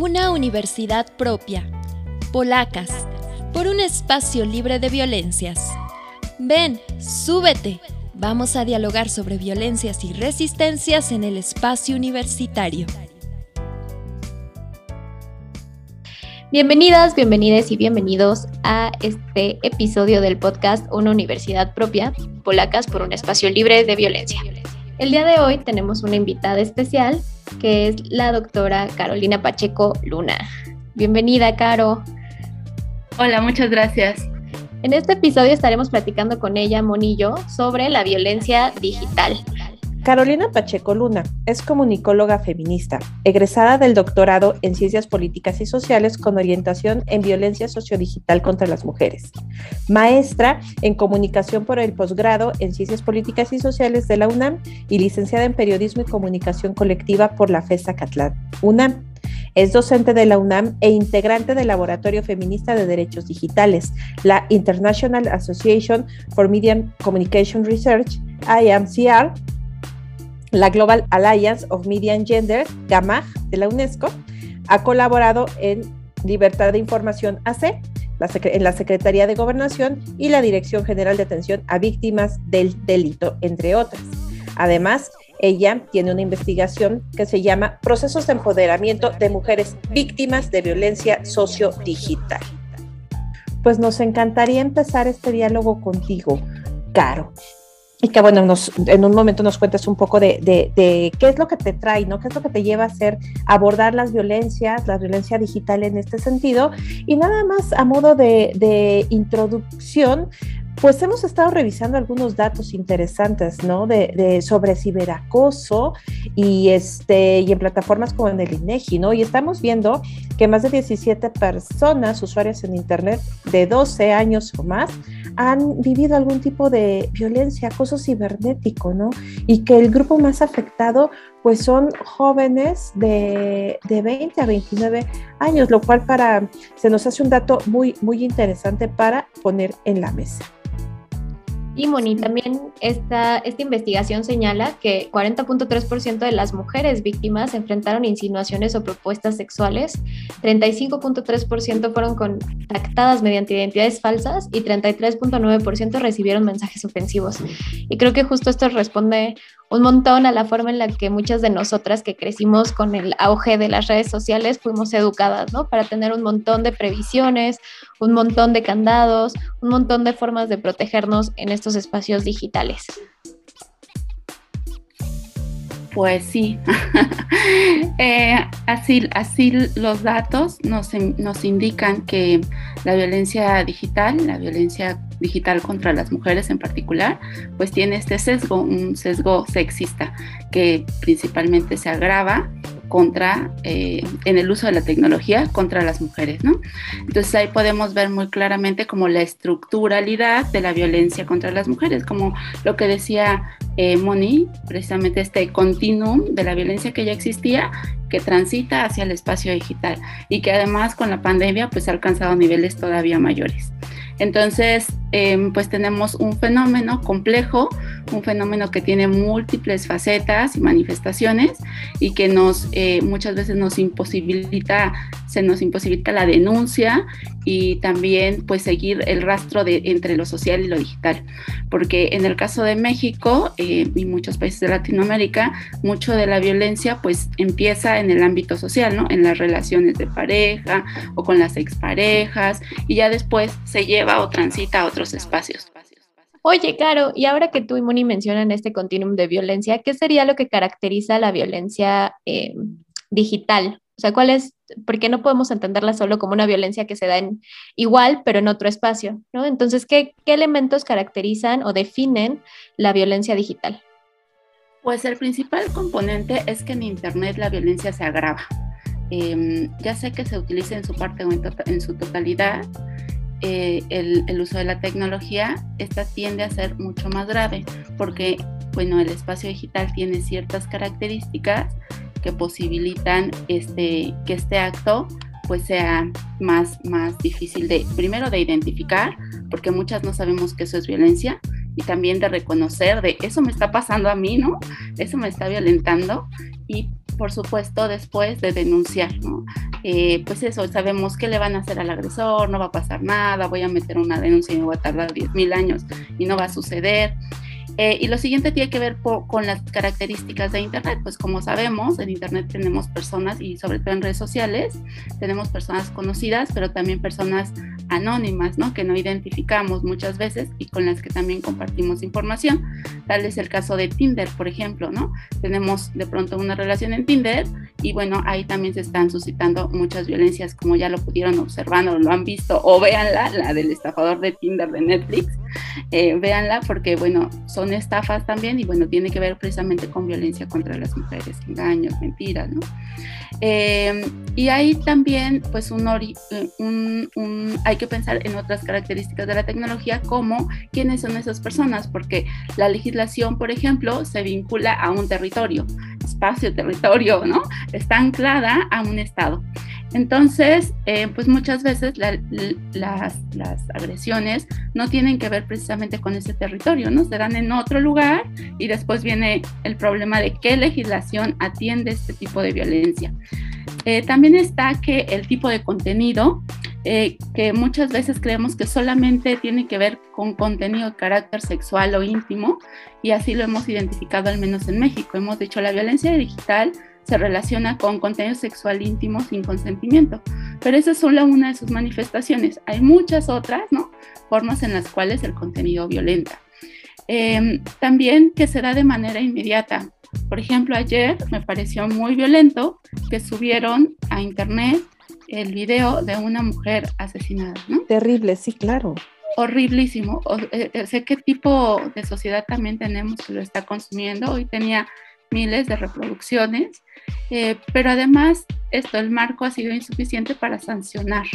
una universidad propia. Polacas, por un espacio libre de violencias. Ven, súbete. Vamos a dialogar sobre violencias y resistencias en el espacio universitario. Bienvenidas, bienvenidas y bienvenidos a este episodio del podcast Una Universidad Propia, Polacas por un espacio libre de violencia. El día de hoy tenemos una invitada especial que es la doctora Carolina Pacheco Luna. Bienvenida, Caro. Hola, muchas gracias. En este episodio estaremos platicando con ella, Monillo, sobre la violencia digital. Carolina Pacheco Luna es comunicóloga feminista, egresada del doctorado en Ciencias Políticas y Sociales con orientación en violencia sociodigital contra las mujeres, maestra en comunicación por el posgrado en Ciencias Políticas y Sociales de la UNAM y licenciada en Periodismo y Comunicación Colectiva por la FESA Catlán, UNAM. Es docente de la UNAM e integrante del Laboratorio Feminista de Derechos Digitales, la International Association for Media Communication Research, IMCR, la Global Alliance of Media and Gender, GAMAG, de la UNESCO, ha colaborado en Libertad de Información AC, en la Secretaría de Gobernación y la Dirección General de Atención a Víctimas del Delito, entre otras. Además, ella tiene una investigación que se llama Procesos de Empoderamiento de Mujeres Víctimas de Violencia Sociodigital. Pues nos encantaría empezar este diálogo contigo, Caro y que bueno, nos, en un momento nos cuentes un poco de, qué es lo que te trae, ¿no? ¿Qué es lo que te lleva a hacer, abordar las violencias, la violencia digital en este sentido? Y nada más a modo de, de introducción, pues hemos estado revisando algunos datos interesantes, ¿no? De, sobre ciberacoso y este y en plataformas como en el INEGI, ¿no? Y estamos viendo que más de 17 personas, usuarias en internet de 12 años o más, han vivido algún tipo de violencia, acoso cibernético, ¿no? Y que el grupo más afectado, pues son jóvenes de, de 20 a 29 años, lo cual para se nos hace un dato muy muy interesante para poner en la mesa. Y Moni, también esta, esta investigación señala que 40.3% de las mujeres víctimas enfrentaron insinuaciones o propuestas sexuales, 35.3% fueron contactadas mediante identidades falsas y 33.9% recibieron mensajes ofensivos. Y creo que justo esto responde un montón a la forma en la que muchas de nosotras que crecimos con el auge de las redes sociales fuimos educadas, ¿no? Para tener un montón de previsiones, un montón de candados, un montón de formas de protegernos en estos espacios digitales. Pues sí, eh, así, así los datos nos, nos indican que la violencia digital, la violencia digital contra las mujeres en particular, pues tiene este sesgo, un sesgo sexista que principalmente se agrava contra, eh, en el uso de la tecnología contra las mujeres, ¿no? Entonces ahí podemos ver muy claramente como la estructuralidad de la violencia contra las mujeres, como lo que decía eh, Moni, precisamente este continuum de la violencia que ya existía, que transita hacia el espacio digital y que además con la pandemia pues ha alcanzado niveles todavía mayores. Entonces, em, pues tenemos un fenómeno complejo, un fenómeno que tiene múltiples facetas y manifestaciones y que nos eh, muchas veces nos imposibilita, se nos imposibilita la denuncia y también pues seguir el rastro de entre lo social y lo digital. Porque en el caso de México eh, y muchos países de Latinoamérica, mucho de la violencia pues empieza en el ámbito social, ¿no? En las relaciones de pareja o con las exparejas y ya después se lleva o transita a otros espacios. Oye, claro, y ahora que tú y Moni mencionan este continuum de violencia, ¿qué sería lo que caracteriza la violencia eh, digital? O sea, ¿cuál es, por qué no podemos entenderla solo como una violencia que se da en igual, pero en otro espacio? ¿no? Entonces, ¿qué, ¿qué elementos caracterizan o definen la violencia digital? Pues el principal componente es que en Internet la violencia se agrava. Em, ya sé que se utiliza en su parte o en su totalidad, eh, el, uso de la tecnología, esta tiende a ser mucho más grave porque, bueno, el espacio digital tiene ciertas características que posibilitan este, que este acto pues sea más, más difícil de, primero de identificar, porque muchas no sabemos que eso es violencia, y también de reconocer de eso me está pasando a mí, ¿no? Eso me está violentando, y por supuesto después de denunciar, ¿no? eh, pues eso, sabemos qué le van a hacer al agresor, no va a pasar nada, voy a meter una denuncia y me voy a tardar 10 mil años y no va a suceder. Eh, y lo siguiente tiene que ver con las características de Internet. Pues como sabemos, en Internet tenemos personas y sobre todo en redes sociales, tenemos personas conocidas, pero también personas anónimas, ¿no? Que no identificamos muchas veces y con las que también compartimos información. Tal es el caso de Tinder, por ejemplo, ¿no? Tenemos de pronto una relación en Tinder y bueno, ahí también se están suscitando muchas violencias, como ya lo pudieron observar o lo han visto, o véanla, la del estafador de Tinder de Netflix, eh, véanla porque bueno, son estafas también y bueno, tiene que ver precisamente con violencia contra las mujeres, engaños, mentiras, ¿no? Eh, y ahí también, pues, un, un, hay que pensar en otras características de la tecnología, como quiénes son esas personas, porque la legislación, por ejemplo, se vincula a un territorio, espacio, territorio, ¿no? Está anclada a un estado. Entonces, eh, pues muchas veces las, las, agresiones no tienen que ver precisamente con ese territorio, ¿no? Se dan en otro lugar y después viene el problema de qué legislación atiende este tipo de violencia. Eh, también está que el tipo de contenido, eh, que muchas veces creemos que solamente tiene que ver con contenido de carácter sexual o íntimo, y así lo hemos identificado al menos en México. Hemos dicho la violencia digital se relaciona con contenido sexual íntimo sin consentimiento, pero esa es solo una de sus manifestaciones. Hay muchas otras ¿no? formas en las cuales el contenido violenta. Em, también que se da de manera inmediata. Por ejemplo, ayer me pareció muy violento que subieron a internet el video de una mujer asesinada. ¿no? Terrible, sí, claro. Horriblísimo. Eh, eh, sé qué tipo de sociedad también tenemos que lo está consumiendo. Hoy tenía miles de reproducciones, eh, pero además esto, el marco ha sido insuficiente para sancionar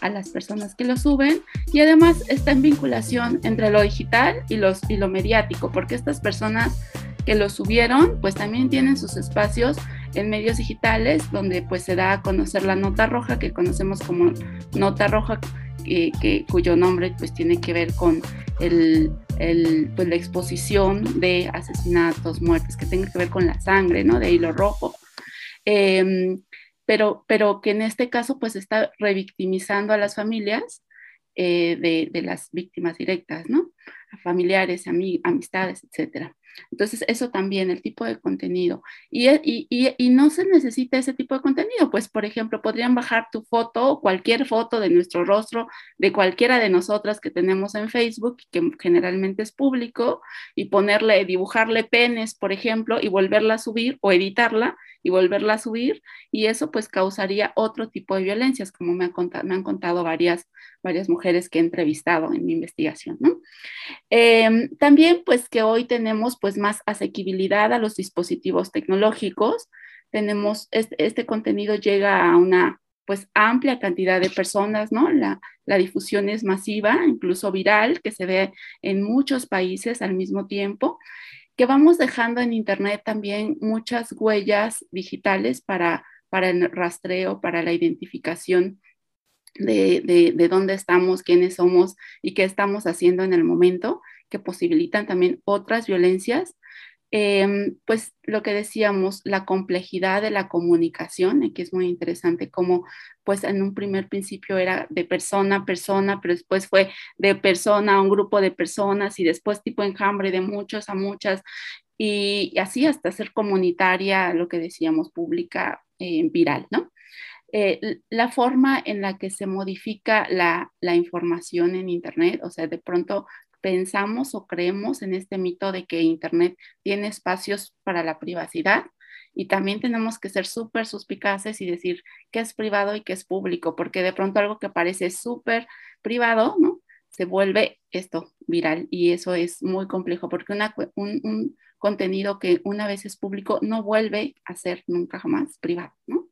a las personas que lo suben y además está en vinculación entre lo digital y, los, y lo mediático, porque estas personas que lo subieron, pues también tienen sus espacios en medios digitales donde pues se da a conocer la nota roja que conocemos como nota roja que, cuyo nombre pues tiene que ver con el, pues, la exposición de asesinatos, muertes, que tenga que ver con la sangre, ¿no? De hilo rojo. Em, pero, pero que en este caso pues está revictimizando a las familias eh, de, de, las víctimas directas, ¿no? A familiares, amistades, etcétera. Entonces, eso también, el tipo de contenido. E, y, y, y, no se necesita ese tipo de contenido, pues, por ejemplo, podrían bajar tu foto, cualquier foto de nuestro rostro, de cualquiera de nosotras que tenemos en Facebook, que generalmente es público, y ponerle, dibujarle penes, por ejemplo, y volverla a subir o editarla y volverla a subir, y eso pues causaría otro tipo de violencias, como me, me han contado varias, varias mujeres que he entrevistado en mi investigación. Em, también pues que hoy tenemos pues más asequibilidad a los dispositivos tecnológicos, tenemos, este, este contenido llega a una pues amplia cantidad de personas, ¿no? La, la, difusión es masiva, incluso viral, que se ve en muchos países al mismo tiempo que vamos dejando en Internet también muchas huellas digitales para, para el rastreo, para la identificación de, de, dónde estamos, quiénes somos y qué estamos haciendo en el momento, que posibilitan también otras violencias Em, pues lo que decíamos, la complejidad de la comunicación, aquí es muy interesante como pues en un primer principio era de persona a persona, pero después fue de persona a un grupo de personas y después tipo enjambre de muchos a muchas y, así hasta ser comunitaria, lo que decíamos, pública, eh, viral, ¿no? Eh, la forma en la que se modifica la, la, información en Internet, o sea, de pronto pensamos o creemos en este mito de que Internet tiene espacios para la privacidad y también tenemos que ser súper suspicaces y decir qué es privado y qué es público, porque de pronto algo que parece súper privado, ¿no? Se vuelve esto viral y eso es muy complejo porque un, un contenido que una vez es público no vuelve a ser nunca jamás privado, ¿no?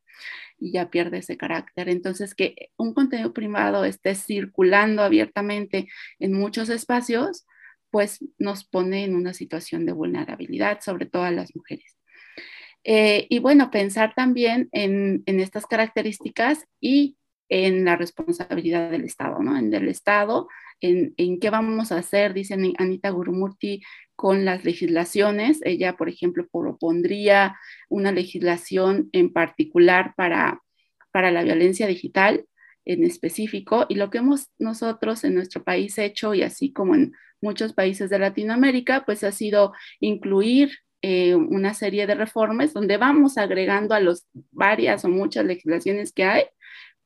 Y ya pierde ese carácter. Entonces, que un contenido privado esté circulando abiertamente en muchos espacios, pues nos pone en una situación de vulnerabilidad, sobre todo a las mujeres. Eh, y bueno, pensar también en, estas características y en la responsabilidad del Estado, ¿no? En el Estado, en, en qué vamos a hacer, dicen Anita Gurumurti, con las legislaciones. Ella, por ejemplo, propondría una legislación en particular para, para la violencia digital en específico y lo que hemos nosotros en nuestro país hecho y así como en muchos países de Latinoamérica, pues ha sido incluir eh, una serie de reformas donde vamos agregando a los varias o muchas legislaciones que hay,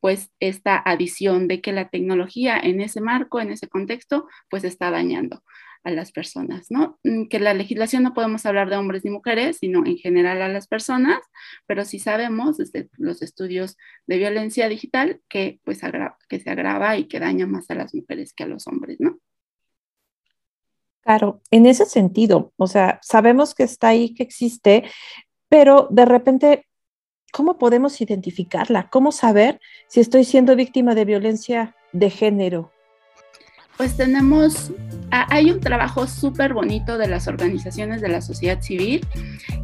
pues esta adición de que la tecnología en ese marco, en ese contexto, pues está dañando a las personas, ¿no? Mm, que la legislación no podemos hablar de hombres ni mujeres, sino en general a las personas, pero sí sabemos desde los estudios de violencia digital que pues que se agrava y que daña más a las mujeres que a los hombres, ¿no? Claro, en ese sentido, o sea, sabemos que está ahí, que existe, pero de repente, ¿cómo podemos identificarla? ¿Cómo saber si estoy siendo víctima de violencia de género? Pues tenemos, hay un trabajo súper bonito de las organizaciones de la sociedad civil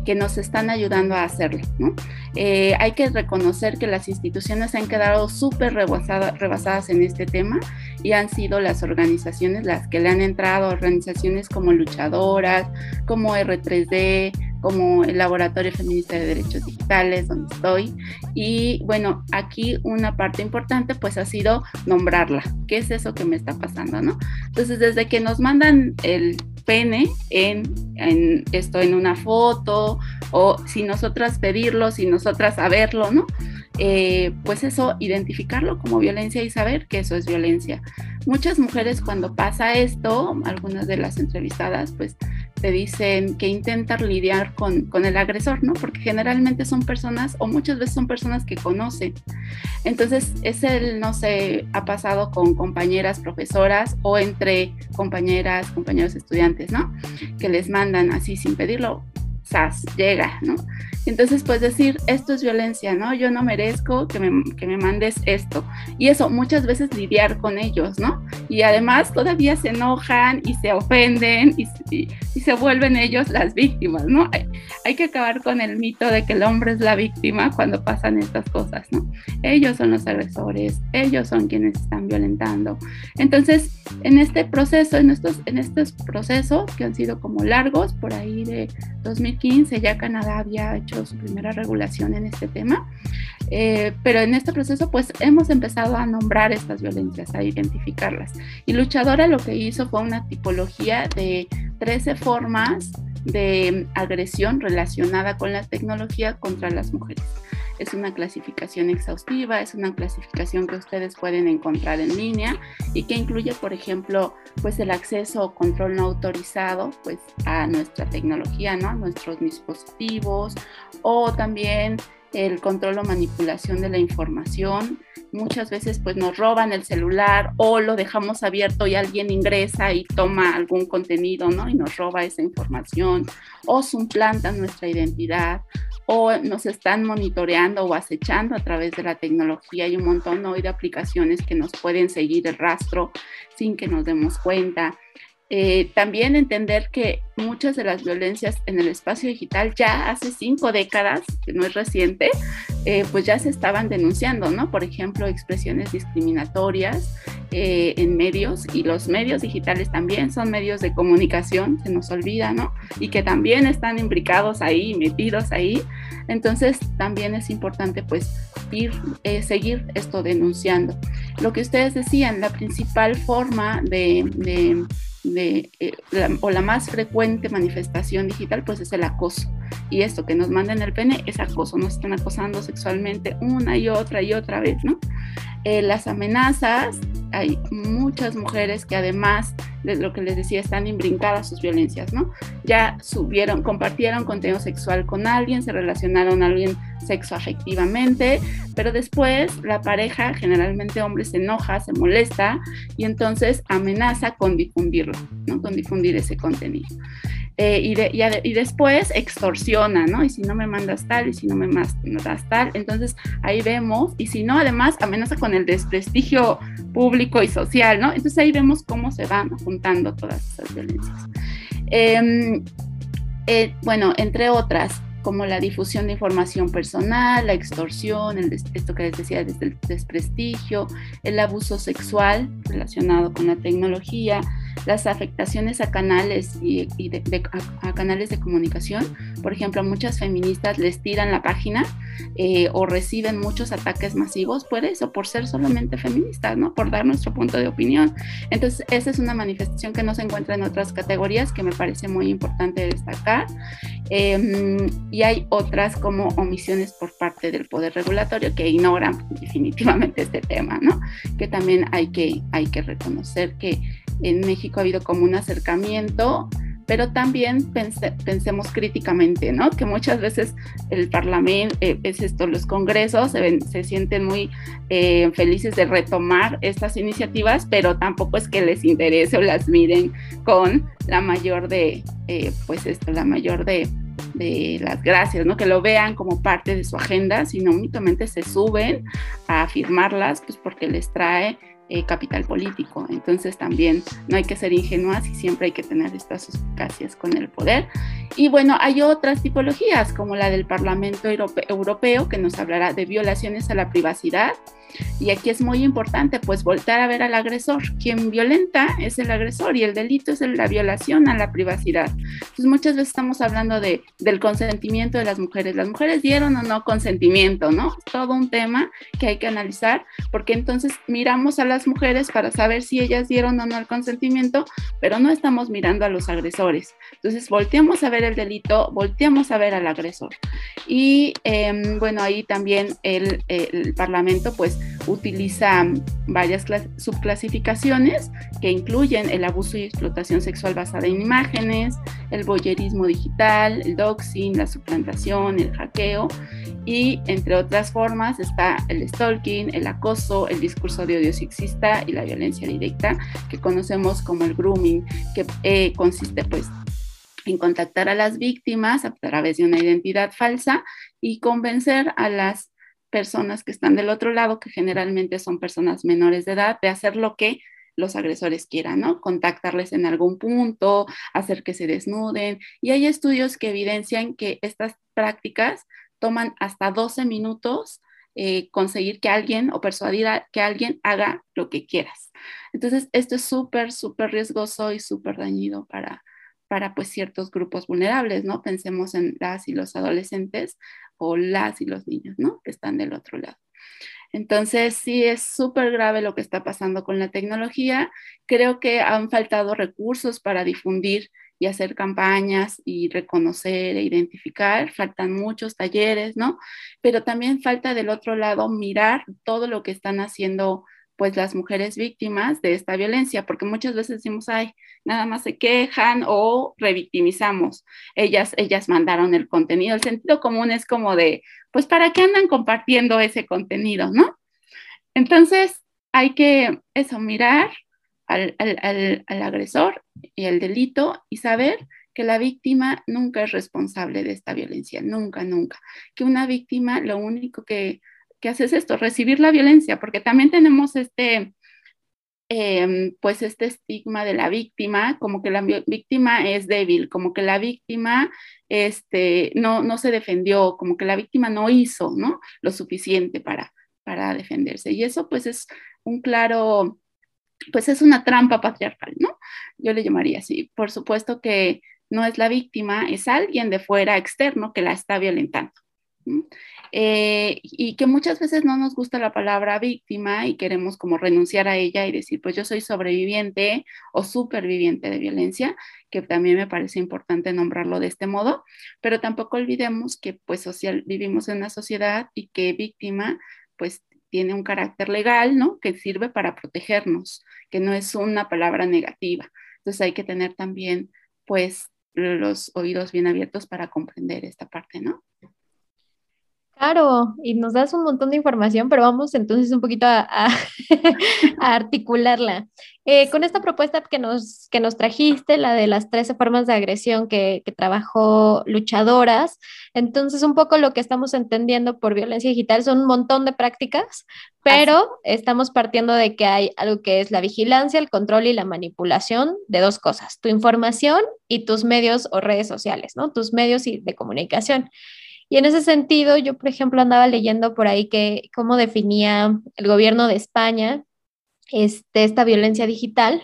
que nos están ayudando a hacerlo. ¿no? Eh, hay que reconocer que las instituciones han quedado súper rebasadas en este tema y han sido las organizaciones las que le han entrado, organizaciones como Luchadoras, como R3D, como el Laboratorio Feminista de Derechos Digitales, donde estoy. Y bueno, aquí una parte importante pues ha sido nombrarla. ¿Qué es eso que me está pasando, no? Entonces, desde que nos mandan el pene en, en esto en una foto o si nosotras pedirlo, si nosotras saberlo, ¿no? Eh, pues eso, identificarlo como violencia y saber que eso es violencia. Muchas mujeres cuando pasa esto, algunas de las entrevistadas, pues te dicen que intentan lidiar con, con, el agresor, ¿no? Porque generalmente son personas, o muchas veces son personas que conocen. Entonces, es el, no sé, ha pasado con compañeras profesoras o entre compañeras, compañeros estudiantes, ¿no? Que les mandan así sin pedirlo, ¡zas! llega, ¿no? Entonces, pues decir, esto es violencia, ¿no? Yo no merezco que me, que me, mandes esto. Y eso, muchas veces lidiar con ellos, ¿no? Y además todavía se enojan y se ofenden y, y, se vuelven ellos las víctimas, ¿no? Hay, hay, que acabar con el mito de que el hombre es la víctima cuando pasan estas cosas, ¿no? Ellos son los agresores, ellos son quienes están violentando. Entonces, en este proceso, en estos, en estos procesos que han sido como largos, por ahí de 2015 ya Canadá había hecho su primera regulación en este tema, eh, pero en este proceso pues hemos empezado a nombrar estas violencias, a identificarlas. Y Luchadora lo que hizo fue una tipología de 13 formas de agresión relacionada con la tecnología contra las mujeres. Es una clasificación exhaustiva, es una clasificación que ustedes pueden encontrar en línea y que incluye, por ejemplo, pues el acceso o control no autorizado pues a nuestra tecnología, ¿no? A nuestros dispositivos o también el control o manipulación de la información. Muchas veces pues nos roban el celular o lo dejamos abierto y alguien ingresa y toma algún contenido, ¿no? Y nos roba esa información o suplantan nuestra identidad o nos están monitoreando o acechando a través de la tecnología. Hay un montón hoy de aplicaciones que nos pueden seguir el rastro sin que nos demos cuenta. Eh, también entender que muchas de las violencias en el espacio digital ya hace cinco décadas, que no es reciente, eh, pues ya se estaban denunciando, ¿no? Por ejemplo, expresiones discriminatorias eh, en medios y los medios digitales también son medios de comunicación, se nos olvida, ¿no? Y que también están imbricados ahí, metidos ahí. Entonces, también es importante pues ir, seguir esto denunciando. Lo que ustedes decían, la principal forma de, eh, o la más frecuente manifestación digital, pues es el acoso. Y esto que nos manden el pene es acoso, nos están acosando sexualmente una y otra y otra vez, ¿no? Eh, las amenazas, hay muchas mujeres que además de lo que les decía, están imbrincadas sus violencias, ¿no? Ya subieron, compartieron contenido sexual con alguien, se relacionaron a alguien sexoafectivamente, pero después la pareja, generalmente hombre, se enoja, se molesta y entonces amenaza con difundirlo, ¿no? Con difundir ese contenido. Eh, y, y, después extorsiona, ¿no? Y si no me mandas tal, y si no me mandas tal, entonces ahí vemos, y si no, además amenaza con el desprestigio público y social, ¿no? Entonces ahí vemos cómo se van juntando todas esas violencias. Em, eh, bueno, entre otras, como la difusión de información personal, la extorsión, el, esto que les decía, desde el desprestigio, el abuso sexual relacionado con la tecnología, las afectaciones a canales y, a, canales de comunicación. Por ejemplo, muchas feministas les tiran la página eh, o reciben muchos ataques masivos por eso, por ser solamente feministas, ¿no? Por dar nuestro punto de opinión. Entonces, esa es una manifestación que no se encuentra en otras categorías que me parece muy importante destacar. Em, y hay otras como omisiones por parte del poder regulatorio que ignoran definitivamente este tema, ¿no? Que también hay que, hay que reconocer que en México ha habido como un acercamiento pero también pensemos críticamente, ¿no? Que muchas veces el Parlamento, eh, es esto, los congresos se, se sienten muy eh, felices de retomar estas iniciativas, pero tampoco es que les interese o las miren con la mayor de, eh, pues esto, la mayor de, de las gracias, ¿no? Que lo vean como parte de su agenda, sino únicamente se suben a firmarlas, pues porque les trae eh, capital político. Entonces también no hay que ser ingenuas y siempre hay que tener estas suspicacias con el poder. Y bueno, hay otras tipologías como la del Parlamento Europeo que nos hablará de violaciones a la privacidad y aquí es muy importante pues voltar a ver al agresor. Quien violenta es el agresor y el delito es la violación a la privacidad. Entonces muchas veces estamos hablando de, del consentimiento de las mujeres. Las mujeres dieron o no consentimiento, ¿no? todo un tema que hay que analizar porque entonces miramos a las mujeres para saber si ellas dieron o no el consentimiento, pero no estamos mirando a los agresores. Entonces volteamos a ver el delito, volteamos a ver al agresor. Y em, bueno, ahí también el, el Parlamento pues utiliza varias subclasificaciones que incluyen el abuso y explotación sexual basada en imágenes, el boyerismo digital, el doxing, la suplantación, el hackeo y entre otras formas está el stalking, el acoso, el discurso de odio sexista y la violencia directa que conocemos como el grooming, que eh, consiste pues en contactar a las víctimas a través de una identidad falsa y convencer a las personas que están del otro lado, que generalmente son personas menores de edad, de hacer lo que los agresores quieran, ¿no? Contactarles en algún punto, hacer que se desnuden. Y hay estudios que evidencian que estas prácticas toman hasta 12 minutos eh, conseguir que alguien o persuadir a que alguien haga lo que quieras. Entonces, esto es súper, súper riesgoso y súper dañido para, para pues ciertos grupos vulnerables, ¿no? Pensemos en las y los adolescentes las y los niños, ¿no? Que están del otro lado. Entonces, sí es súper grave lo que está pasando con la tecnología. Creo que han faltado recursos para difundir y hacer campañas y reconocer e identificar. Faltan muchos talleres, ¿no? Pero también falta del otro lado mirar todo lo que están haciendo pues las mujeres víctimas de esta violencia, porque muchas veces decimos, ay, nada más se quejan o revictimizamos. Ellas, ellas mandaron el contenido. El sentido común es como de, pues, ¿para qué andan compartiendo ese contenido, no? Entonces, hay que eso, mirar al, al, al agresor y el delito y saber que la víctima nunca es responsable de esta violencia, nunca, nunca. Que una víctima lo único que ¿qué haces esto? Recibir la violencia, porque también tenemos este, em, pues este estigma de la víctima, como que la víctima es débil, como que la víctima este, no, no se defendió, como que la víctima no hizo ¿no? lo suficiente para, para defenderse. Y eso pues es un claro, pues es una trampa patriarcal, ¿no? Yo le llamaría así. Por supuesto que no es la víctima, es alguien de fuera externo que la está violentando. Eh, y que muchas veces no nos gusta la palabra víctima y queremos como renunciar a ella y decir, pues yo soy sobreviviente o superviviente de violencia, que también me parece importante nombrarlo de este modo, pero tampoco olvidemos que pues social, vivimos en una sociedad y que víctima pues tiene un carácter legal, ¿no? Que sirve para protegernos, que no es una palabra negativa. Entonces hay que tener también pues los oídos bien abiertos para comprender esta parte, ¿no? Claro, y nos das un montón de información, pero vamos entonces un poquito a, articularla. Eh, con esta propuesta que nos, que nos trajiste, la de las 13 formas de agresión que, que, trabajó luchadoras, entonces un poco lo que estamos entendiendo por violencia digital son un montón de prácticas, pero estamos partiendo de que hay algo que es la vigilancia, el control y la manipulación de dos cosas, tu información y tus medios o redes sociales, ¿no? Tus medios de comunicación. Y en ese sentido, yo, por ejemplo, andaba leyendo por ahí que cómo definía el gobierno de España este, esta violencia digital.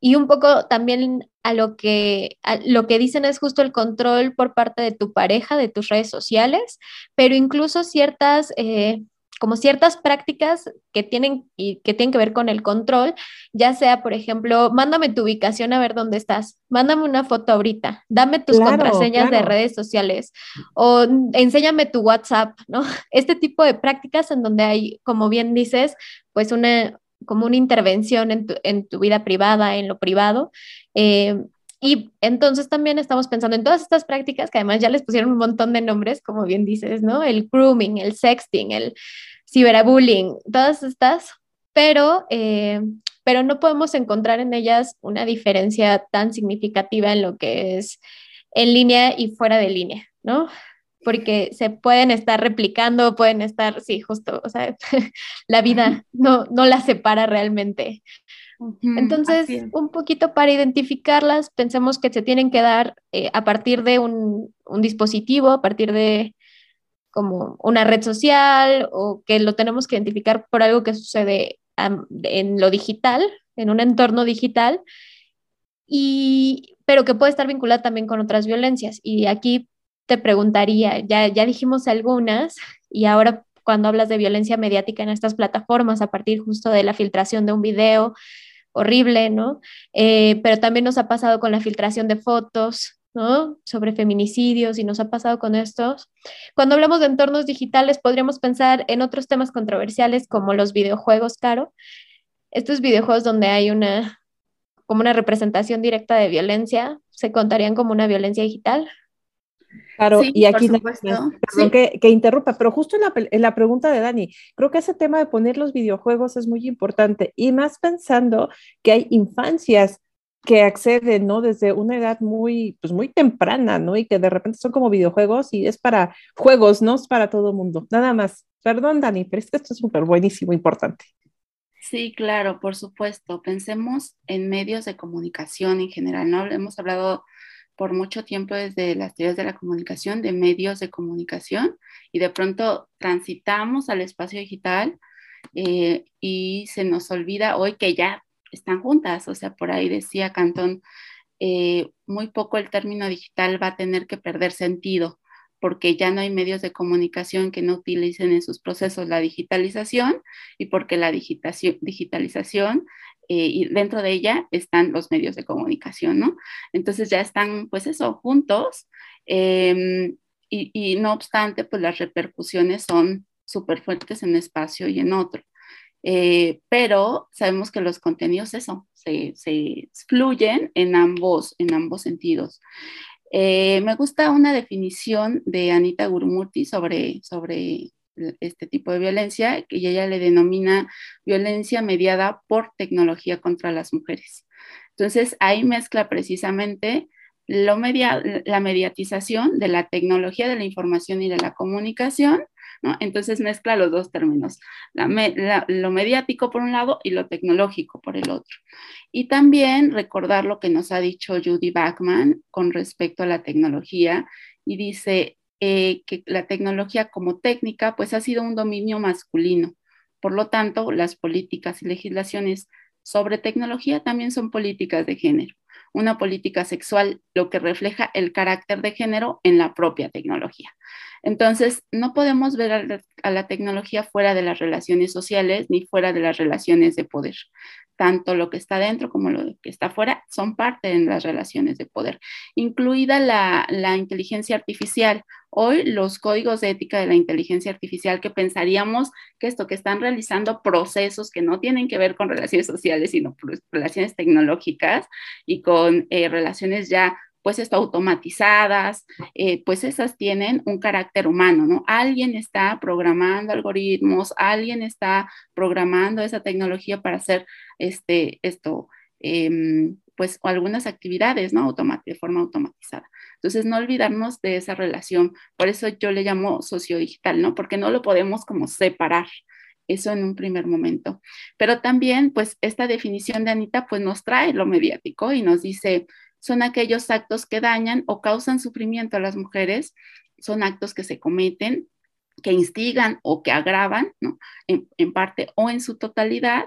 Y un poco también a lo que, lo que dicen es justo el control por parte de tu pareja, de tus redes sociales, pero incluso ciertas... Eh, como ciertas prácticas que tienen, y que tienen que ver con el control, ya sea, por ejemplo, mándame tu ubicación a ver dónde estás, mándame una foto ahorita, dame tus contraseñas de redes sociales o enséñame tu WhatsApp, ¿no? Este tipo de prácticas en donde hay, como bien dices, pues una, como una intervención en tu, en tu vida privada, en lo privado. Eh, y entonces también estamos pensando en todas estas prácticas que además ya les pusieron un montón de nombres, como bien dices, ¿no? El grooming, el sexting, el ciberbullying, todas estas, pero, eh, pero no podemos encontrar en ellas una diferencia tan significativa en lo que es en línea y fuera de línea, ¿no? Porque se pueden estar replicando, pueden estar, sí, justo, o sea, la vida no, no la separa realmente. Entonces, un poquito para identificarlas, pensemos que se tienen que dar eh, a partir de un, un, dispositivo, a partir de como una red social o que lo tenemos que identificar por algo que sucede en lo digital, en un entorno digital, y, pero que puede estar vinculada también con otras violencias. Y aquí te preguntaría, ya, ya dijimos algunas, y ahora cuando hablas de violencia mediática en estas plataformas, a partir justo de la filtración de un video horrible, ¿no? Eh, pero también nos ha pasado con la filtración de fotos, ¿no? Sobre feminicidios y nos ha pasado con estos. Cuando hablamos de entornos digitales, podríamos pensar en otros temas controversiales como los videojuegos, Caro. Estos videojuegos donde hay una, como una representación directa de violencia, ¿se contarían como una violencia digital? Claro, y aquí, perdón que, que, interrumpa, pero justo en la, en la, pregunta de Dani, creo que ese tema de poner los videojuegos es muy importante y más pensando que hay infancias que acceden, ¿no? Desde una edad muy, pues muy temprana, ¿no? Y que de repente son como videojuegos y es para juegos, no es para todo mundo. Nada más. Perdón, Dani, pero es que esto es súper buenísimo, importante. Sí, claro, por supuesto. Pensemos en medios de comunicación en general, ¿no? Hemos hablado por mucho tiempo desde las teorías de la comunicación, de medios de comunicación, y de pronto transitamos al espacio digital eh, y se nos olvida hoy que ya están juntas, o sea, por ahí decía Cantón, eh, muy poco el término digital va a tener que perder sentido porque ya no hay medios de comunicación que no utilicen en sus procesos la digitalización y porque la digitalización eh, y dentro de ella están los medios de comunicación, ¿no? Entonces ya están, pues eso, juntos em, y, y, no obstante, pues las repercusiones son súper fuertes en un espacio y en otro. Eh, pero sabemos que los contenidos, eso, se, se fluyen en ambos, en ambos sentidos. Eh, me gusta una definición de Anita Gurumurti sobre, sobre este tipo de violencia, que ella le denomina violencia mediada por tecnología contra las mujeres. Entonces, ahí mezcla precisamente lo media, la mediatización de la tecnología de la información y de la comunicación entonces mezcla los dos términos, lo mediático por un lado y lo tecnológico por el otro. Y también recordar lo que nos ha dicho Judy Bachman con respecto a la tecnología y dice eh, que la tecnología como técnica pues ha sido un dominio masculino. Por lo tanto, las políticas y legislaciones sobre tecnología también son políticas de género una política sexual, lo que refleja el carácter de género en la propia tecnología. Entonces, no podemos ver a la, tecnología fuera de las relaciones sociales ni fuera de las relaciones de poder. Tanto lo que está dentro como lo que está fuera son parte de las relaciones de poder, incluida la, la inteligencia artificial. Hoy los códigos de ética de la inteligencia artificial que pensaríamos que esto que están realizando procesos que no tienen que ver con relaciones sociales, sino relaciones tecnológicas y con eh, relaciones ya pues esto automatizadas, eh, pues esas tienen un carácter humano, ¿no? Alguien está programando algoritmos, alguien está programando esa tecnología para hacer este, esto, em, pues algunas actividades, ¿no? de forma automatizada. Entonces, no olvidarnos de esa relación. Por eso yo le llamo sociodigital, ¿no? Porque no lo podemos como separar eso en un primer momento. Pero también, pues, esta definición de Anita, pues, nos trae lo mediático y nos dice, son aquellos actos que dañan o causan sufrimiento a las mujeres, son actos que se cometen, que instigan o que agravan, ¿no? en, parte o en su totalidad,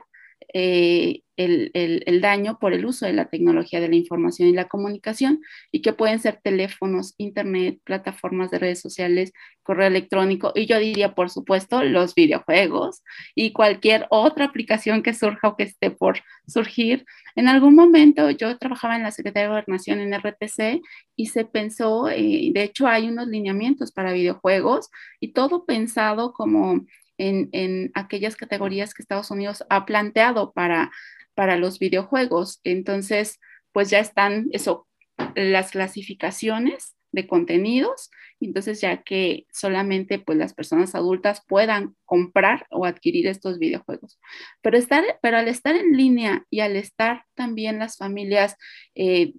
eh, el, daño por el uso de la tecnología de la información y la comunicación y que pueden ser teléfonos, internet, plataformas de redes sociales, correo electrónico y yo diría, por supuesto, los videojuegos y cualquier otra aplicación que surja o que esté por surgir. En algún momento yo trabajaba en la Secretaría de Gobernación en RTC y se pensó, eh, de hecho hay unos lineamientos para videojuegos y todo pensado como en, aquellas categorías que Estados Unidos ha planteado para, para los videojuegos. Entonces, pues ya están eso, las clasificaciones de contenidos, entonces ya que solamente pues las personas adultas puedan comprar o adquirir estos videojuegos. Pero, estar, pero al estar en línea y al estar también las familias eh,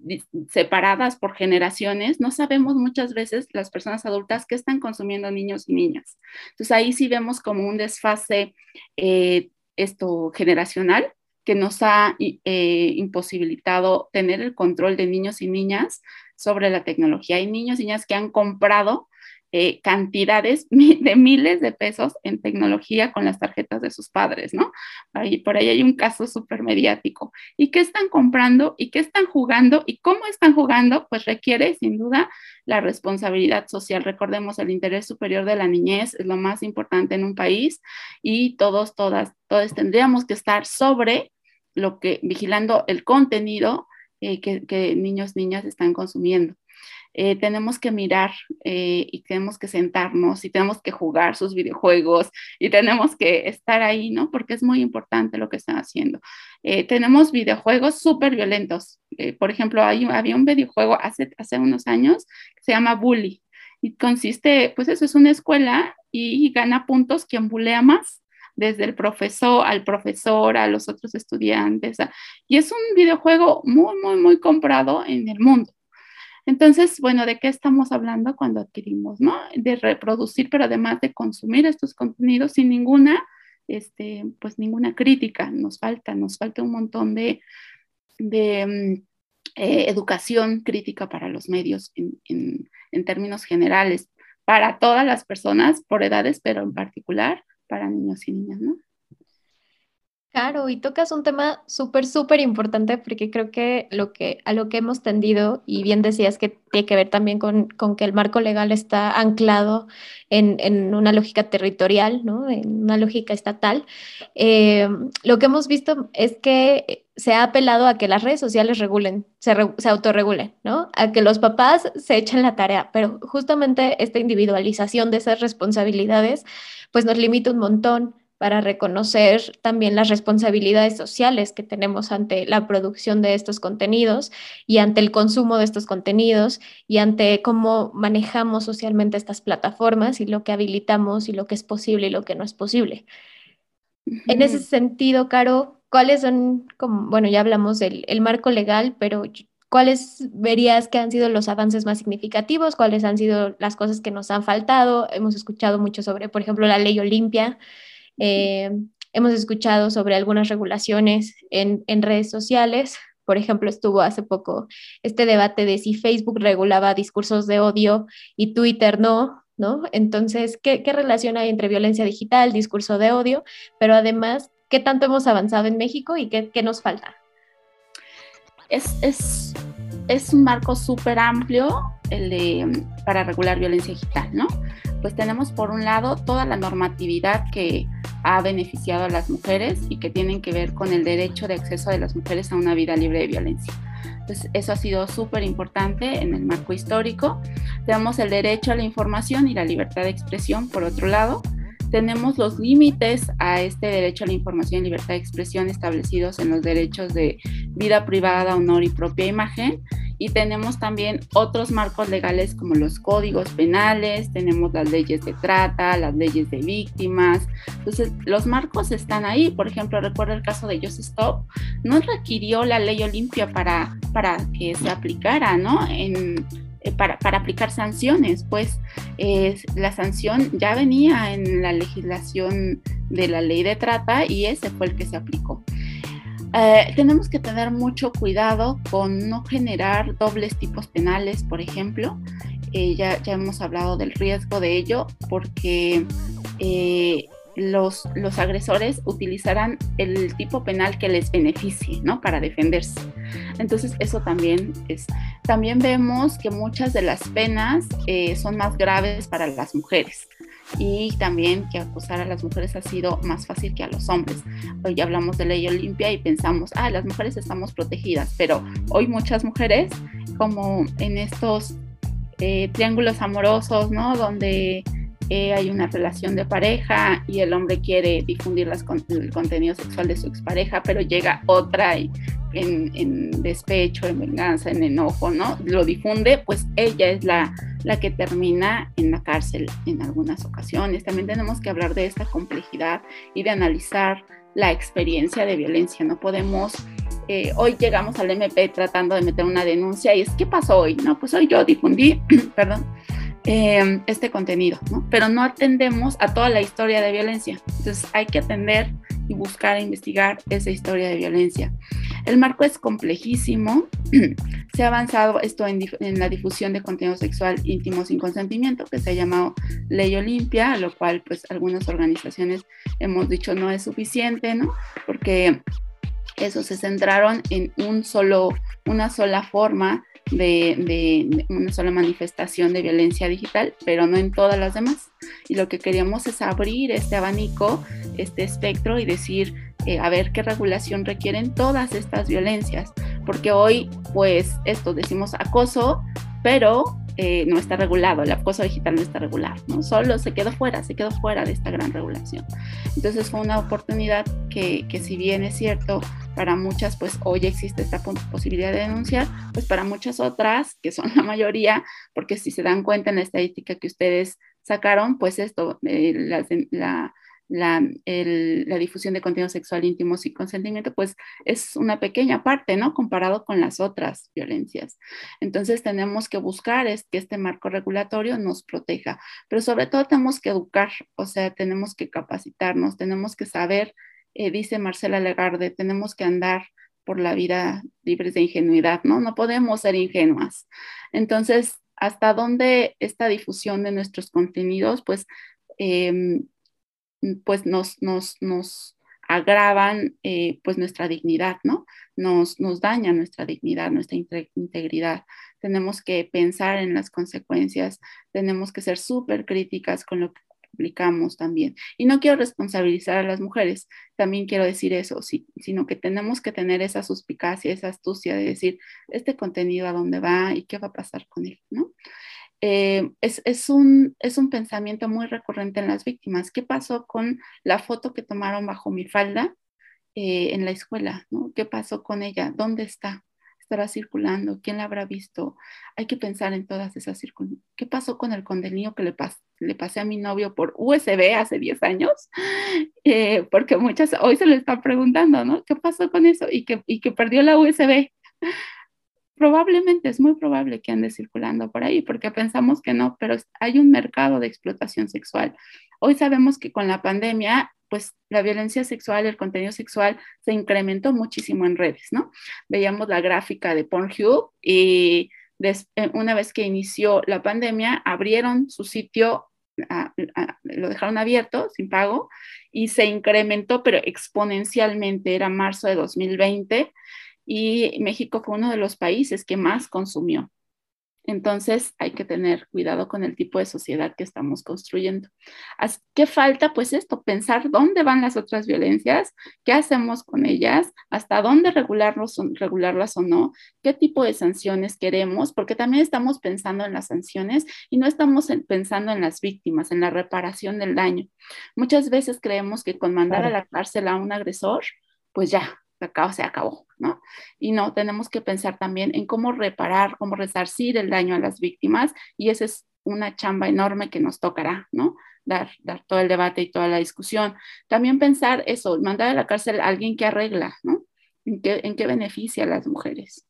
separadas por generaciones, no sabemos muchas veces las personas adultas qué están consumiendo niños y niñas. Entonces ahí sí vemos como un desfase eh, esto generacional que nos ha eh, imposibilitado tener el control de niños y niñas sobre la tecnología. Hay niños y niñas que han comprado eh, cantidades de miles de pesos en tecnología con las tarjetas de sus padres, ¿no? Ahí, por ahí hay un caso súper mediático. ¿Y qué están comprando? ¿Y qué están jugando? ¿Y cómo están jugando? Pues requiere sin duda la responsabilidad social. Recordemos, el interés superior de la niñez es lo más importante en un país y todos, todas, todos tendríamos que estar sobre lo que, vigilando el contenido eh, que, niños, niñas están consumiendo. Eh, tenemos que mirar eh, y tenemos que sentarnos y tenemos que jugar sus videojuegos y tenemos que estar ahí, ¿no? Porque es muy importante lo que están haciendo. tenemos videojuegos súper violentos. por ejemplo, hay, había un videojuego hace, hace unos años que se llama Bully y consiste, pues eso es una escuela y, y gana puntos quien bulea más desde el profesor al profesor, a los otros estudiantes. y es un videojuego muy, muy, muy comprado en el mundo. Entonces, bueno, ¿de qué estamos hablando cuando adquirimos, no? De reproducir, pero además de consumir estos contenidos sin ninguna, este, pues ninguna crítica. Nos falta, nos falta un montón de, de mm, eh, educación crítica para los medios en, en, en términos generales, para todas las personas por edades, pero en particular para niños y niñas, ¿no? Claro, y tocas un tema súper, súper importante porque creo que, lo que a lo que hemos tendido, y bien decías que tiene que ver también con, con que el marco legal está anclado en, en, una lógica territorial, ¿no? en una lógica estatal, eh, lo que hemos visto es que se ha apelado a que las redes sociales regulen, se, se autorregulen, ¿no? A que los papás se echen la tarea, pero justamente esta individualización de esas responsabilidades, pues nos limita un montón para reconocer también las responsabilidades sociales que tenemos ante la producción de estos contenidos y ante el consumo de estos contenidos y ante cómo manejamos socialmente estas plataformas y lo que habilitamos y lo que es posible y lo que no es posible. En ese sentido, Caro, ¿cuáles son, como, bueno, ya hablamos del marco legal, pero ¿cuáles verías que han sido los avances más significativos? ¿Cuáles han sido las cosas que nos han faltado? Hemos escuchado mucho sobre, por ejemplo, la ley Olimpia. Eh, hemos escuchado sobre algunas regulaciones en, en redes sociales. Por ejemplo, estuvo hace poco este debate de si Facebook regulaba discursos de odio y Twitter no, ¿no? Entonces, ¿qué, ¿qué, relación hay entre violencia digital, discurso de odio, pero además qué tanto hemos avanzado en México y qué, nos falta. Es, es, un marco súper amplio el de, para regular violencia digital, ¿no? Pues tenemos por un lado toda la normatividad que ha beneficiado a las mujeres y que tienen que ver con el derecho de acceso de las mujeres a una vida libre de violencia. Entonces, eso ha sido súper importante en el marco histórico. Tenemos el derecho a la información y la libertad de expresión, por otro lado, tenemos los límites a este derecho a la información y libertad de expresión establecidos en los derechos de vida privada, honor y propia imagen. Y tenemos también otros marcos legales como los códigos penales, tenemos las leyes de trata, las leyes de víctimas. Entonces, los marcos están ahí. Por ejemplo, recuerdo el caso de Just Stop, no requirió la ley Olimpia para, para que se aplicara, ¿no? En, eh, para, aplicar sanciones, pues la sanción ya venía en la legislación de la ley de trata y ese fue el que se aplicó. Eh, tenemos que tener mucho cuidado con no generar dobles tipos penales, por ejemplo. Eh, ya, ya hemos hablado del riesgo de ello porque los, los agresores utilizarán el tipo penal que les beneficie, ¿no? Para defenderse. Entonces, eso también es. También vemos que muchas de las penas eh, son más graves para las mujeres y también que acusar a las mujeres ha sido más fácil que a los hombres. Hoy hablamos de ley Olimpia y pensamos, ah, las mujeres estamos protegidas, pero hoy muchas mujeres, como en estos eh, triángulos amorosos, ¿no? Donde eh, hay una relación de pareja y el hombre quiere difundir el contenido sexual de su expareja, pero llega otra y en, despecho, en venganza, en enojo, ¿no? Lo difunde, pues ella es la, la que termina en la cárcel en algunas ocasiones. También tenemos que hablar de esta complejidad y de analizar la experiencia de violencia. No podemos, eh, hoy llegamos al MP tratando de meter una denuncia y es, ¿qué pasó hoy? No, pues hoy yo difundí, perdón, eh, este contenido, ¿no? Pero no atendemos a toda la historia de violencia. Entonces hay que atender y buscar e investigar esa historia de violencia. El marco es complejísimo. se ha avanzado esto en, la difusión de contenido sexual íntimo sin consentimiento, que se ha llamado Ley Olimpia, lo cual pues algunas organizaciones hemos dicho no es suficiente, ¿no? Porque eso se centraron en un solo, una sola forma de, una sola manifestación de violencia digital, pero no en todas las demás. Y lo que queríamos es abrir este abanico, este espectro y decir, eh, a ver qué regulación requieren todas estas violencias, porque hoy, pues, esto decimos acoso, pero eh, no está regulado, el acoso digital no está regulado, ¿no? Solo se quedó fuera, se quedó fuera de esta gran regulación. Entonces fue una oportunidad que, que si bien es cierto, para muchas pues hoy existe esta posibilidad de denunciar, pues para muchas otras, que son la mayoría, porque si se dan cuenta en la estadística que ustedes sacaron, pues esto, eh, la, la la, la, difusión de contenido sexual íntimo sin consentimiento, pues es una pequeña parte, ¿no? Comparado con las otras violencias. Entonces tenemos que buscar es que este marco regulatorio nos proteja, pero sobre todo tenemos que educar, o sea, tenemos que capacitarnos, tenemos que saber, eh, dice Marcela Legarde, tenemos que andar por la vida libres de ingenuidad, ¿no? No podemos ser ingenuas. Entonces, ¿hasta dónde esta difusión de nuestros contenidos, pues, eh, pues nos, nos, nos agravan eh, pues nuestra dignidad, ¿no? Nos, nos daña nuestra dignidad, nuestra integridad. Tenemos que pensar en las consecuencias, tenemos que ser súper críticas con lo que publicamos también. Y no quiero responsabilizar a las mujeres, también quiero decir eso, sí, sino que tenemos que tener esa suspicacia, esa astucia de decir, este contenido a dónde va y qué va a pasar con él, ¿no? Eh, es, un, es un pensamiento muy recurrente en las víctimas. ¿Qué pasó con la foto que tomaron bajo mi falda eh, en la escuela? ¿no? ¿Qué pasó con ella? ¿Dónde está? ¿Estará circulando? ¿Quién la habrá visto? Hay que pensar en todas esas circunstancias. ¿Qué pasó con el contenido que le, le pasé a mi novio por USB hace 10 años? Eh, porque muchas hoy se le están preguntando, ¿no? ¿Qué pasó con eso? Y que, y que perdió la USB probablemente es muy probable que ande circulando por ahí, porque pensamos que no, pero hay un mercado de explotación sexual. Hoy sabemos que con la pandemia, pues la violencia sexual, el contenido sexual se incrementó muchísimo en redes, ¿no? Veíamos la gráfica de Pornhub y eh, una vez que inició la pandemia, abrieron su sitio lo dejaron abierto sin pago y se incrementó, pero exponencialmente, era marzo de 2020 y México fue uno de los países que más consumió. Entonces hay que tener cuidado con el tipo de sociedad que estamos construyendo. ¿Qué falta? Pues esto, pensar dónde van las otras violencias, qué hacemos con ellas, hasta dónde regularlos, regularlas o no, qué tipo de sanciones queremos, porque también estamos pensando en las sanciones y no estamos pensando en las víctimas, en la reparación del daño. Muchas veces creemos que con mandar a la cárcel a un agresor, pues ya, se acabó, ¿no? Y no, tenemos que pensar también en cómo reparar, cómo resarcir el daño a las víctimas y esa es una chamba enorme que nos tocará, ¿no? Dar, dar todo el debate y toda la discusión. También pensar eso, mandar a la cárcel a alguien que arregla, ¿no? ¿En qué, en qué beneficia a las mujeres?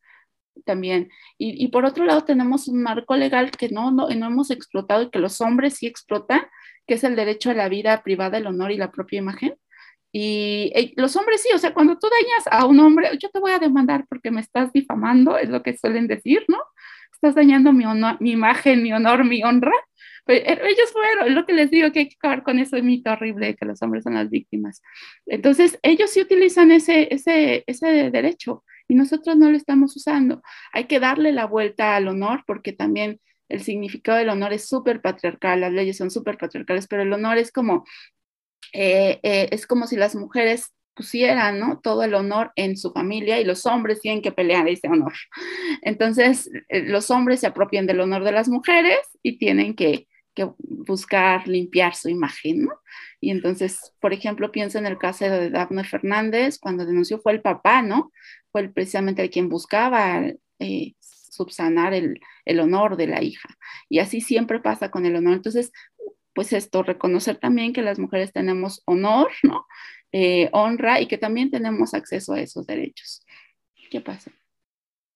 También. Y, y, por otro lado, tenemos un marco legal que no, no, no hemos explotado y que los hombres sí explotan, que es el derecho a la vida privada, el honor y la propia imagen y eh, los hombres sí, o sea, cuando tú dañas a un hombre, yo te voy a demandar porque me estás difamando, es lo que suelen decir, ¿no? Estás dañando mi, mi imagen, mi honor, mi honra. Pues, eh, ellos fueron, lo que les digo, que hay que acabar con ese mito horrible de que los hombres son las víctimas. Entonces, ellos sí utilizan ese, ese, ese derecho y nosotros no lo estamos usando. Hay que darle la vuelta al honor porque también el significado del honor es súper patriarcal, las leyes son súper patriarcales, pero el honor es como, eh, eh, es como si las mujeres pusieran ¿no? todo el honor en su familia y los hombres tienen que pelear ese honor. Entonces, eh, los hombres se apropian del honor de las mujeres y tienen que, buscar limpiar su imagen. Y entonces, por ejemplo, pienso en el caso de Daphne Fernández, cuando denunció fue el papá, ¿no? Fue precisamente el quien buscaba subsanar el, el honor de la hija. Y así siempre pasa con el honor. Entonces, pues esto, reconocer también que las mujeres tenemos honor, ¿no? Eh, honra y que también tenemos acceso a esos derechos. ¿Qué pasa?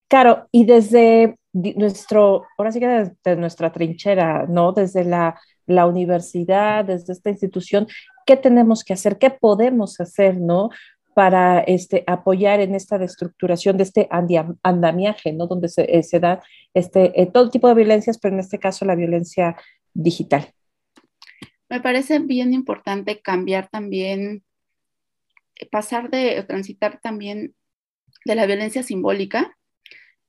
Claro, y desde nuestro, ahora sí que desde nuestra trinchera, ¿no? Desde la, la universidad, desde esta institución, ¿qué tenemos que hacer? ¿Qué podemos hacer, ¿no? para este, apoyar en esta destructuración de este andamiaje, ¿no? Donde se, eh, se da este, eh, todo tipo de violencias, pero en este caso la violencia digital. Me parece bien importante cambiar también pasar de transitar también de la violencia simbólica,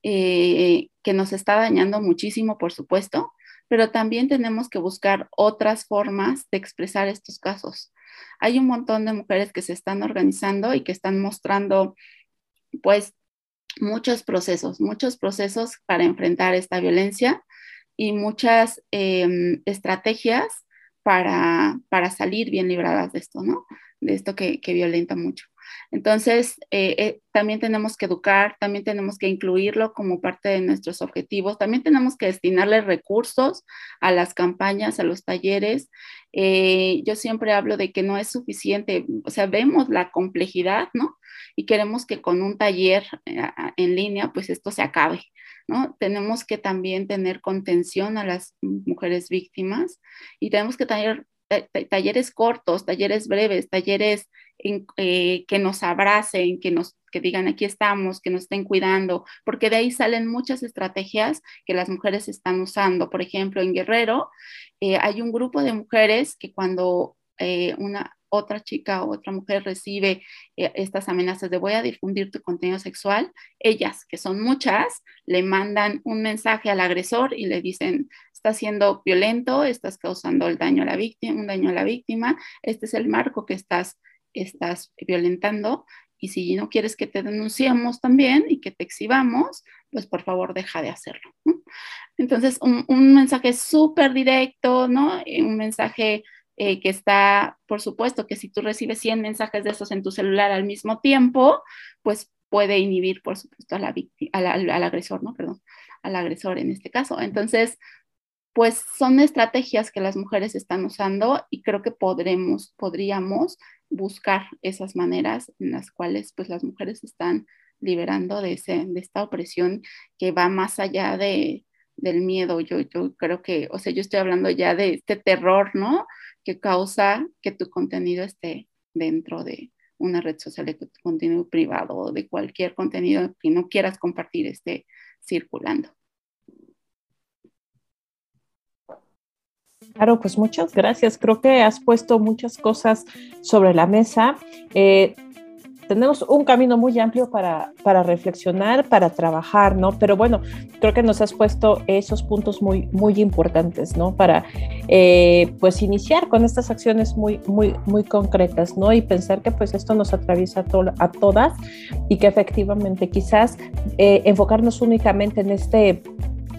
eh, que nos está dañando muchísimo, por supuesto, pero también tenemos que buscar otras formas de expresar estos casos. Hay un montón de mujeres que se están organizando y que están mostrando, pues, muchos procesos, muchos procesos para enfrentar esta violencia y muchas em, estrategias para, para salir bien libradas de esto, ¿no? de esto que, violenta mucho. Entonces, eh, eh, también tenemos que educar, también tenemos que incluirlo como parte de nuestros objetivos, también tenemos que destinarle recursos a las campañas, a los talleres. Eh, yo siempre hablo de que no es suficiente, o sea, vemos la complejidad, ¿no? Y queremos que con un taller en línea, pues esto se acabe, ¿no? Tenemos que también tener contención a las mujeres víctimas y tenemos que tener talleres cortos, talleres breves, talleres eh, que nos abracen, que nos que digan aquí estamos, que nos estén cuidando, porque de ahí salen muchas estrategias que las mujeres están usando. Por ejemplo, en Guerrero eh, hay un grupo de mujeres que cuando eh, una otra chica o otra mujer recibe estas amenazas de voy a difundir tu contenido sexual, ellas, que son muchas, le mandan un mensaje al agresor y le dicen, estás siendo violento, estás causando el daño a la víctima, un daño a la víctima, este es el marco que estás, estás violentando y si no quieres que te denunciemos también y que te exhibamos, pues por favor deja de hacerlo. Entonces, un, mensaje súper directo, ¿no? Un mensaje eh, que está, por supuesto, que si tú recibes 100 mensajes de esos en tu celular al mismo tiempo, pues puede inhibir, por supuesto, a la al, al, agresor, ¿no? Perdón, al agresor en este caso. Entonces, pues son estrategias que las mujeres están usando y creo que podremos, podríamos buscar esas maneras en las cuales pues las mujeres están liberando de, ese, de esta opresión que va más allá de, del miedo. Yo, yo creo que, o sea, yo estoy hablando ya de este terror, ¿no? Que causa que tu contenido esté dentro de una red social, de tu contenido privado o de cualquier contenido que no quieras compartir esté circulando. Claro, pues muchas gracias. Creo que has puesto muchas cosas sobre la mesa. Eh, tenemos un camino muy amplio para, para, reflexionar, para trabajar, ¿no? Pero bueno, creo que nos has puesto esos puntos muy, muy importantes, ¿no? Para, eh, pues, iniciar con estas acciones muy, muy, muy concretas, ¿no? Y pensar que, pues, esto nos atraviesa a, a todas y que efectivamente quizás eh, enfocarnos únicamente en este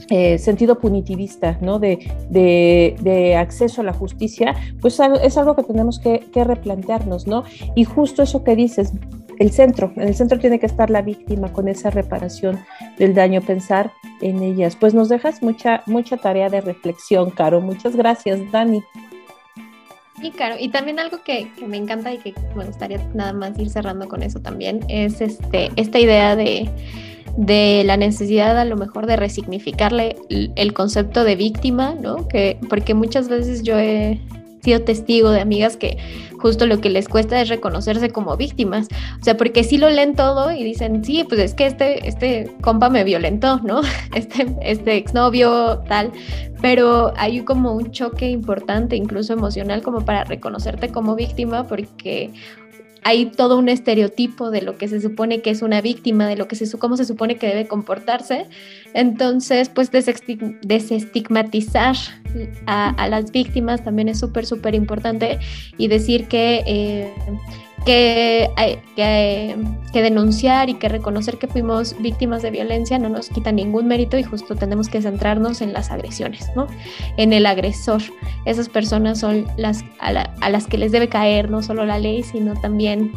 eh, sentido punitivista, ¿no? De, de, acceso a la justicia, pues es algo que tenemos que, replantearnos, ¿no? Y justo eso que dices, el centro, en el centro tiene que estar la víctima con esa reparación del daño, pensar en ellas. Pues nos dejas mucha, mucha tarea de reflexión, Caro. Muchas gracias, Dani. Sí, claro, y también algo que, que, me encanta y que me gustaría nada más ir cerrando con eso también es este, esta idea de de la necesidad a lo mejor de resignificarle el concepto de víctima, ¿no? Que, porque muchas veces yo he, sido testigo de amigas que justo lo que les cuesta es reconocerse como víctimas. O sea, porque sí lo leen todo y dicen, sí, pues es que este, este compa me violentó, ¿no? Este, este exnovio, tal. Pero hay como un choque importante, incluso emocional, como para reconocerte como víctima, porque hay todo un estereotipo de lo que se supone que es una víctima, de lo que se cómo se supone que debe comportarse. Entonces, pues desestigmatizar a, las víctimas también es súper, súper importante y decir que eh, que, que, denunciar y que reconocer que fuimos víctimas de violencia no nos quita ningún mérito y justo tenemos que centrarnos en las agresiones, ¿no? En el agresor. Esas personas son las a, las que les debe caer no solo la ley, sino también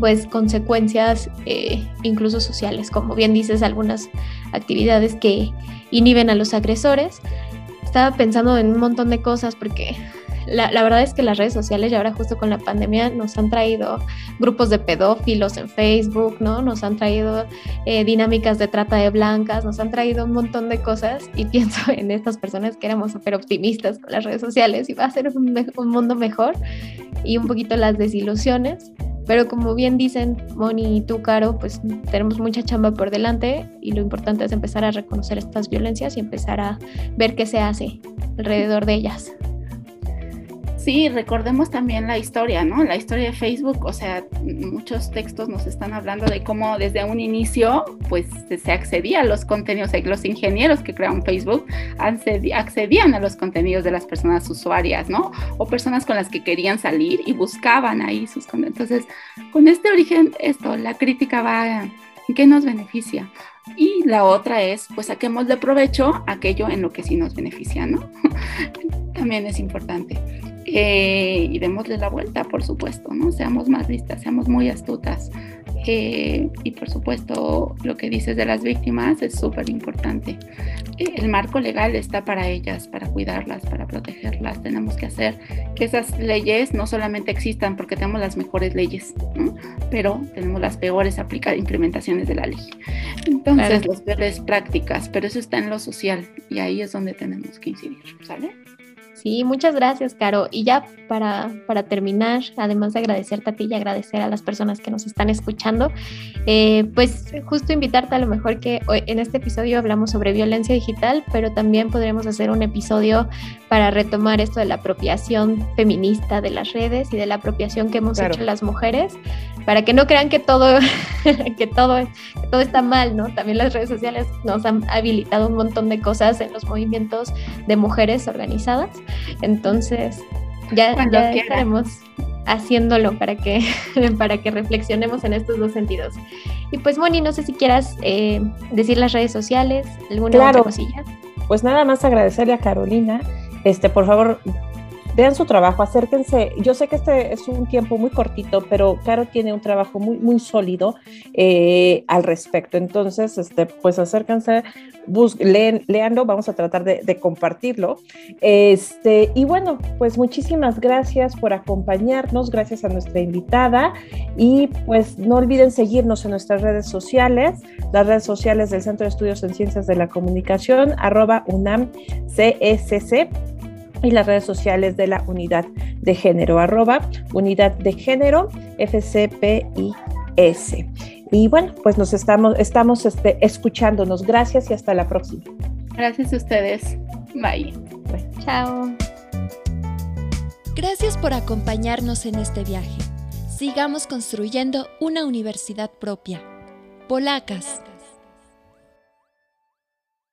pues consecuencias eh, incluso sociales, como bien dices, algunas actividades que inhiben a los agresores. Estaba pensando en un montón de cosas porque la, verdad es que las redes sociales y ahora justo con la pandemia nos han traído grupos de pedófilos en Facebook, ¿no? Nos han traído eh, dinámicas de trata de blancas, nos han traído un montón de cosas y pienso en estas personas que éramos súper optimistas con las redes sociales y va a ser un, un mundo mejor y un poquito las desilusiones. Pero como bien dicen Moni y tú, Caro, pues tenemos mucha chamba por delante y lo importante es empezar a reconocer estas violencias y empezar a ver qué se hace alrededor de ellas. Sí, recordemos también la historia, ¿no? La historia de Facebook, o sea, muchos textos nos están hablando de cómo desde un inicio, pues se accedía a los contenidos, los ingenieros que crearon Facebook accedían a los contenidos de las personas usuarias, ¿no? O personas con las que querían salir y buscaban ahí sus contenidos. Entonces, con este origen, esto, la crítica va, ¿en qué nos beneficia? Y la otra es, pues saquemos de provecho aquello en lo que sí nos beneficia, ¿no? También es importante. Eh, y démosle la vuelta, por supuesto, ¿no? Seamos más listas, seamos muy astutas. Eh, y por supuesto, lo que dices de las víctimas es súper importante. Eh, el marco legal está para ellas, para cuidarlas, para protegerlas. Tenemos que hacer que esas leyes no solamente existan porque tenemos las mejores leyes, pero tenemos las peores implementaciones de la ley. Entonces, las peores prácticas, pero eso está en lo social y ahí es donde tenemos que incidir, ¿sale? Sí, muchas gracias, Caro. Y ya para, para terminar, además de agradecerte a ti y agradecer a las personas que nos están escuchando, eh, pues justo invitarte a lo mejor que hoy, en este episodio hablamos sobre violencia digital, pero también podremos hacer un episodio para retomar esto de la apropiación feminista de las redes y de la apropiación que hemos hecho las mujeres, para que no crean que todo, que todo, que todo está mal, ¿no? También las redes sociales nos han habilitado un montón de cosas en los movimientos de mujeres organizadas. Entonces, ya, estaremos haciéndolo para que, para que reflexionemos en estos dos sentidos. Y pues, Moni, no sé si quieras eh, decir las redes sociales, alguna otra cosilla. Pues nada más agradecerle a Carolina. Este, por favor, vean su trabajo, acérquense. Yo sé que este es un tiempo muy cortito, pero Caro tiene un trabajo muy, muy sólido eh, al respecto. Entonces, este, pues acérquense, leanlo, vamos a tratar de, compartirlo. Este, y bueno, pues muchísimas gracias por acompañarnos, gracias a nuestra invitada y pues no olviden seguirnos en nuestras redes sociales, las redes sociales del Centro de Estudios en Ciencias de la Comunicación, arroba UNAM CSC y las redes sociales de la unidad de género, arroba unidad de género FCPIS. Y bueno, pues nos estamos, estamos este, escuchándonos. Gracias y hasta la próxima. Gracias a ustedes. Bye. Chao. Gracias por acompañarnos en este viaje. Sigamos construyendo una universidad propia. Polacas.